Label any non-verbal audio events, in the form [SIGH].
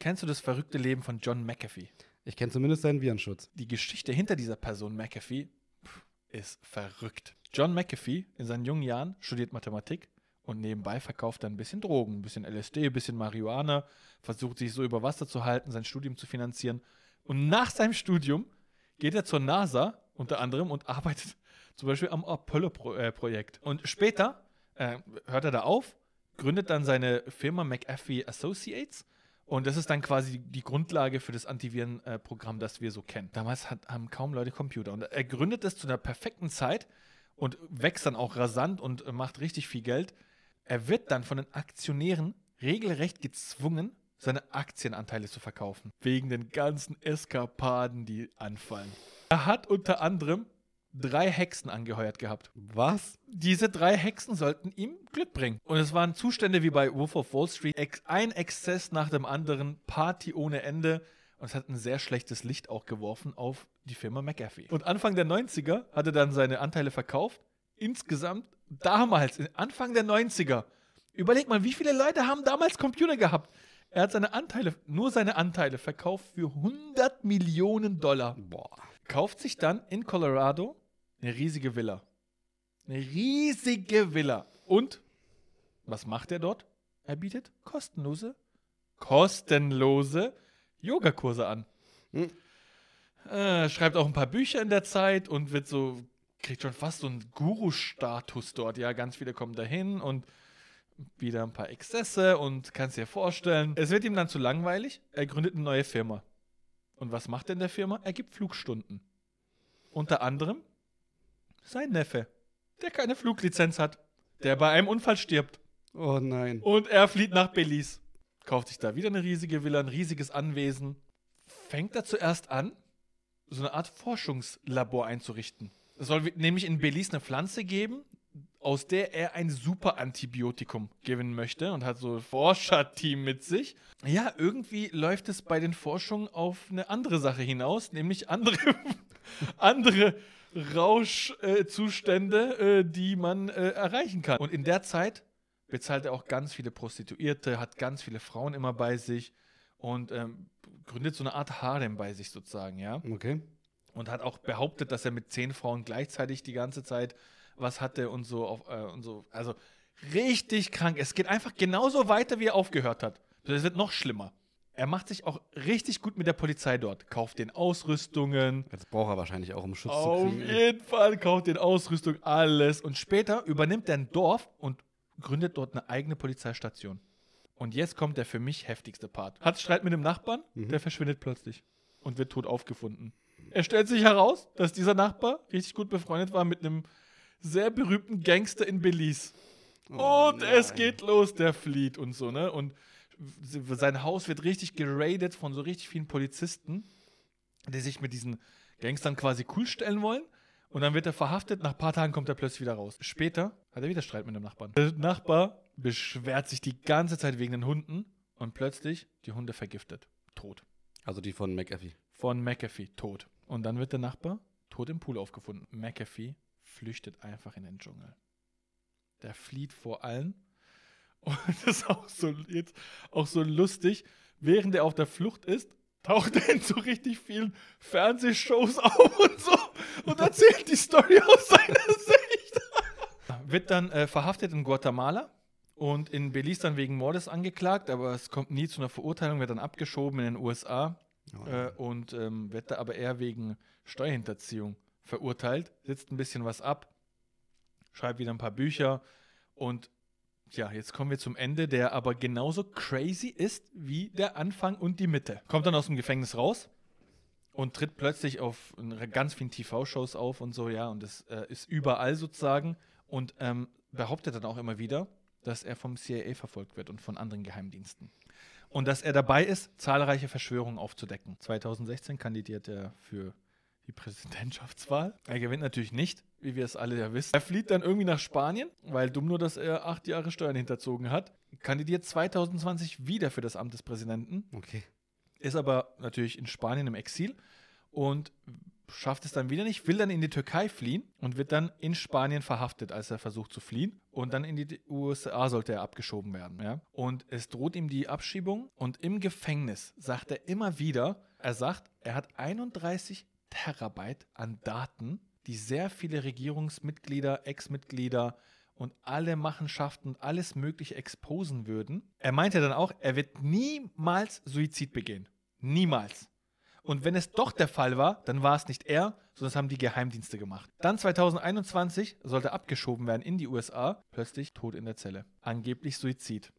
Kennst du das verrückte Leben von John McAfee? Ich kenne zumindest seinen Virenschutz. Die Geschichte hinter dieser Person McAfee pff, ist verrückt. John McAfee in seinen jungen Jahren studiert Mathematik und nebenbei verkauft er ein bisschen Drogen, ein bisschen LSD, ein bisschen Marihuana, versucht sich so über Wasser zu halten, sein Studium zu finanzieren. Und nach seinem Studium geht er zur NASA unter anderem und arbeitet [LAUGHS] zum Beispiel am Apollo-Projekt. Und später äh, hört er da auf, gründet dann seine Firma McAfee Associates. Und das ist dann quasi die Grundlage für das Antivirenprogramm, das wir so kennen. Damals hat, haben kaum Leute Computer. Und er gründet das zu einer perfekten Zeit und wächst dann auch rasant und äh, macht richtig viel Geld. Er wird dann von den Aktionären regelrecht gezwungen, seine Aktienanteile zu verkaufen. Wegen den ganzen Eskapaden, die anfallen. Er hat unter anderem drei Hexen angeheuert gehabt. Was? Diese drei Hexen sollten ihm Glück bringen. Und es waren Zustände wie bei Wolf of Wall Street. Ein Exzess nach dem anderen, Party ohne Ende. Und es hat ein sehr schlechtes Licht auch geworfen auf die Firma McAfee. Und Anfang der 90er hat er dann seine Anteile verkauft. Insgesamt damals, Anfang der 90er. Überleg mal, wie viele Leute haben damals Computer gehabt? Er hat seine Anteile, nur seine Anteile verkauft für 100 Millionen Dollar. Boah. Kauft sich dann in Colorado eine riesige Villa. Eine riesige Villa. Und was macht er dort? Er bietet kostenlose, kostenlose Yogakurse an. Hm. Äh, schreibt auch ein paar Bücher in der Zeit und wird so, kriegt schon fast so einen Guru-Status dort. Ja, ganz viele kommen dahin und wieder ein paar Exzesse und kannst dir vorstellen. Es wird ihm dann zu langweilig. Er gründet eine neue Firma. Und was macht in der Firma? Er gibt Flugstunden. Unter anderem sein Neffe, der keine Fluglizenz hat, der bei einem Unfall stirbt. Oh nein. Und er flieht nach Belize. Kauft sich da wieder eine riesige Villa, ein riesiges Anwesen. Fängt er zuerst an, so eine Art Forschungslabor einzurichten. Es soll nämlich in Belize eine Pflanze geben, aus der er ein super Antibiotikum gewinnen möchte und hat so ein Forscherteam mit sich. Ja, irgendwie läuft es bei den Forschungen auf eine andere Sache hinaus, nämlich andere, [LAUGHS] andere Rauschzustände, äh, die man äh, erreichen kann. Und in der Zeit bezahlt er auch ganz viele Prostituierte, hat ganz viele Frauen immer bei sich und ähm, gründet so eine Art Harem bei sich sozusagen, ja. Okay. Und hat auch behauptet, dass er mit zehn Frauen gleichzeitig die ganze Zeit was hatte und so auf, äh, und so. Also richtig krank. Es geht einfach genauso weiter, wie er aufgehört hat. Es wird noch schlimmer. Er macht sich auch richtig gut mit der Polizei dort. Kauft den Ausrüstungen. Jetzt braucht er wahrscheinlich auch, um Schutz Auf zu kriegen. jeden Fall kauft den Ausrüstung, alles. Und später übernimmt er ein Dorf und gründet dort eine eigene Polizeistation. Und jetzt kommt der für mich heftigste Part. Hat Streit mit dem Nachbarn, der verschwindet plötzlich und wird tot aufgefunden. Er stellt sich heraus, dass dieser Nachbar richtig gut befreundet war mit einem sehr berühmten Gangster in Belize. Oh und es nein. geht los, der flieht und so, ne? Und sein Haus wird richtig geradet von so richtig vielen Polizisten, die sich mit diesen Gangstern quasi cool stellen wollen. Und dann wird er verhaftet, nach ein paar Tagen kommt er plötzlich wieder raus. Später hat er wieder Streit mit dem Nachbarn. Der Nachbar beschwert sich die ganze Zeit wegen den Hunden und plötzlich die Hunde vergiftet. Tot. Also die von McAfee. Von McAfee tot. Und dann wird der Nachbar tot im Pool aufgefunden. McAfee flüchtet einfach in den Dschungel. Der flieht vor allen. Und das ist auch so, jetzt auch so lustig. Während er auf der Flucht ist, taucht er in so richtig vielen Fernsehshows auf und so und erzählt die Story aus seiner Sicht. Wird dann äh, verhaftet in Guatemala und in Belize dann wegen Mordes angeklagt, aber es kommt nie zu einer Verurteilung, wird dann abgeschoben in den USA Oh, äh, und ähm, wird da aber eher wegen Steuerhinterziehung verurteilt, sitzt ein bisschen was ab, schreibt wieder ein paar Bücher und ja, jetzt kommen wir zum Ende, der aber genauso crazy ist wie der Anfang und die Mitte. Kommt dann aus dem Gefängnis raus und tritt plötzlich auf ganz vielen TV-Shows auf und so, ja, und es äh, ist überall sozusagen und ähm, behauptet dann auch immer wieder, dass er vom CIA verfolgt wird und von anderen Geheimdiensten. Und dass er dabei ist, zahlreiche Verschwörungen aufzudecken. 2016 kandidiert er für die Präsidentschaftswahl. Er gewinnt natürlich nicht, wie wir es alle ja wissen. Er flieht dann irgendwie nach Spanien, weil dumm nur, dass er acht Jahre Steuern hinterzogen hat. Kandidiert 2020 wieder für das Amt des Präsidenten Okay. ist aber natürlich in Spanien im Exil und schafft es dann wieder nicht, will dann in die Türkei fliehen und wird dann in Spanien verhaftet, als er versucht zu fliehen. Und dann in die USA sollte er abgeschoben werden. Ja? Und es droht ihm die Abschiebung. Und im Gefängnis sagt er immer wieder, er sagt, er hat 31 Terabyte an Daten, die sehr viele Regierungsmitglieder, Ex-Mitglieder und alle Machenschaften und alles Mögliche exposen würden. Er meinte dann auch, er wird niemals Suizid begehen. Niemals. Und wenn es doch der Fall war, dann war es nicht er, sondern es haben die Geheimdienste gemacht. Dann 2021 sollte abgeschoben werden in die USA, plötzlich tot in der Zelle. Angeblich Suizid.